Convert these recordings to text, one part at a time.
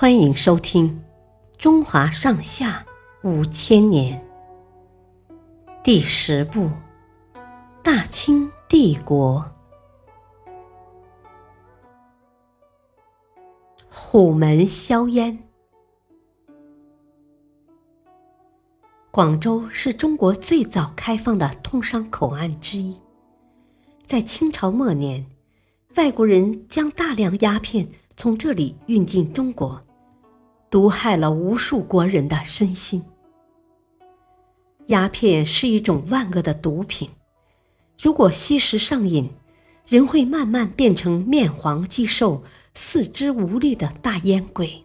欢迎收听《中华上下五千年》第十部《大清帝国》。虎门销烟。广州是中国最早开放的通商口岸之一。在清朝末年，外国人将大量鸦片。从这里运进中国，毒害了无数国人的身心。鸦片是一种万恶的毒品，如果吸食上瘾，人会慢慢变成面黄肌瘦、四肢无力的大烟鬼。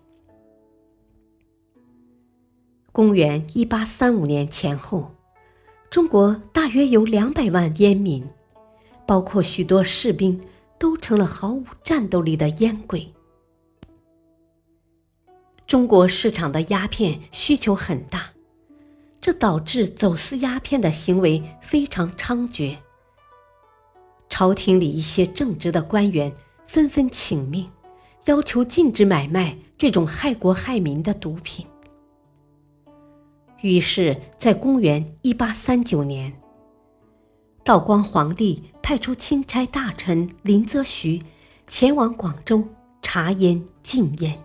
公元一八三五年前后，中国大约有两百万烟民，包括许多士兵，都成了毫无战斗力的烟鬼。中国市场的鸦片需求很大，这导致走私鸦片的行为非常猖獗。朝廷里一些正直的官员纷纷请命，要求禁止买卖这种害国害民的毒品。于是，在公元一八三九年，道光皇帝派出钦差大臣林则徐前往广州查烟禁烟。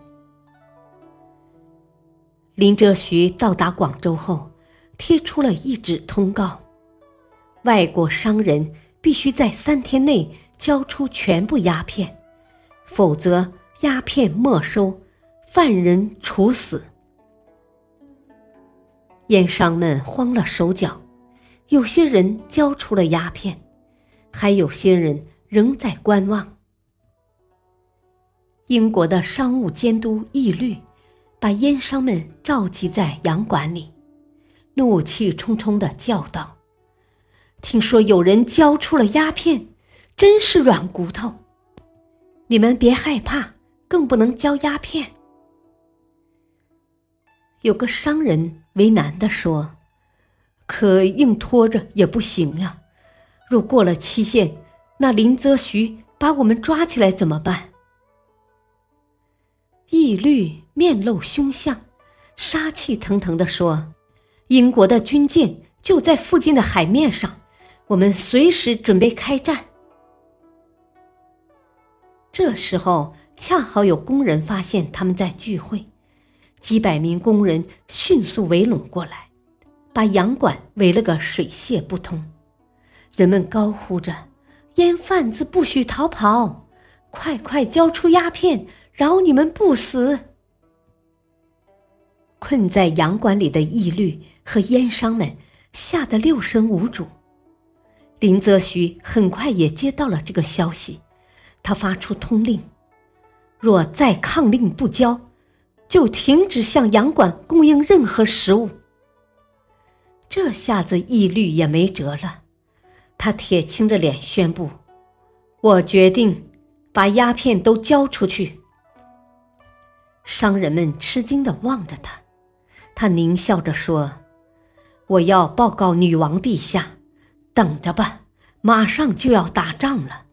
林则徐到达广州后，贴出了一纸通告：外国商人必须在三天内交出全部鸦片，否则鸦片没收，犯人处死。烟商们慌了手脚，有些人交出了鸦片，还有些人仍在观望。英国的商务监督义律。把烟商们召集在洋馆里，怒气冲冲的叫道：“听说有人交出了鸦片，真是软骨头！你们别害怕，更不能交鸦片。”有个商人为难的说：“可硬拖着也不行呀，若过了期限，那林则徐把我们抓起来怎么办？”义律面露凶相，杀气腾腾地说：“英国的军舰就在附近的海面上，我们随时准备开战。”这时候，恰好有工人发现他们在聚会，几百名工人迅速围拢过来，把洋馆围了个水泄不通。人们高呼着：“烟贩子不许逃跑，快快交出鸦片！”饶你们不死！困在洋馆里的义律和烟商们吓得六神无主。林则徐很快也接到了这个消息，他发出通令：若再抗令不交，就停止向洋馆供应任何食物。这下子义律也没辙了，他铁青着脸宣布：“我决定把鸦片都交出去。”商人们吃惊地望着他，他狞笑着说：“我要报告女王陛下，等着吧，马上就要打仗了。”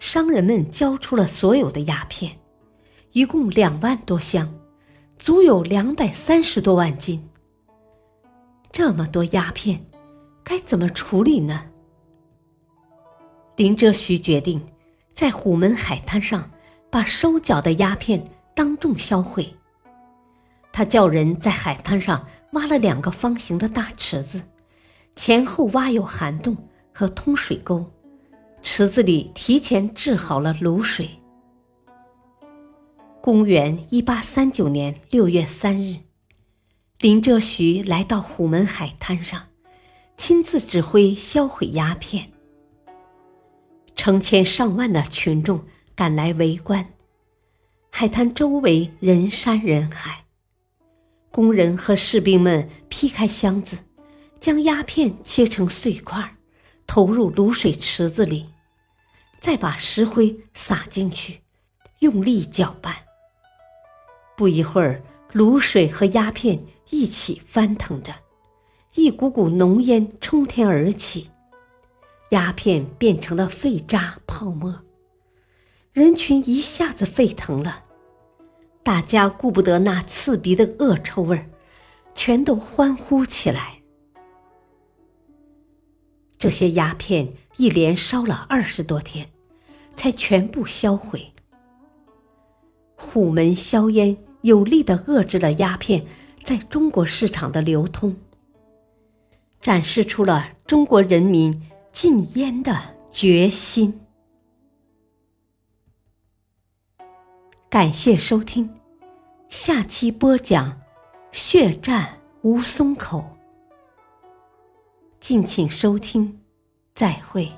商人们交出了所有的鸦片，一共两万多箱，足有两百三十多万斤。这么多鸦片，该怎么处理呢？林则徐决定在虎门海滩上。把收缴的鸦片当众销毁。他叫人在海滩上挖了两个方形的大池子，前后挖有涵洞和通水沟，池子里提前制好了卤水。公元一八三九年六月三日，林则徐来到虎门海滩上，亲自指挥销毁鸦片。成千上万的群众。赶来围观，海滩周围人山人海。工人和士兵们劈开箱子，将鸦片切成碎块，投入卤水池子里，再把石灰撒进去，用力搅拌。不一会儿，卤水和鸦片一起翻腾着，一股股浓烟冲天而起，鸦片变成了废渣泡沫。人群一下子沸腾了，大家顾不得那刺鼻的恶臭味儿，全都欢呼起来。这些鸦片一连烧了二十多天，才全部销毁。虎门销烟有力的遏制了鸦片在中国市场的流通，展示出了中国人民禁烟的决心。感谢收听，下期播讲血战吴淞口。敬请收听，再会。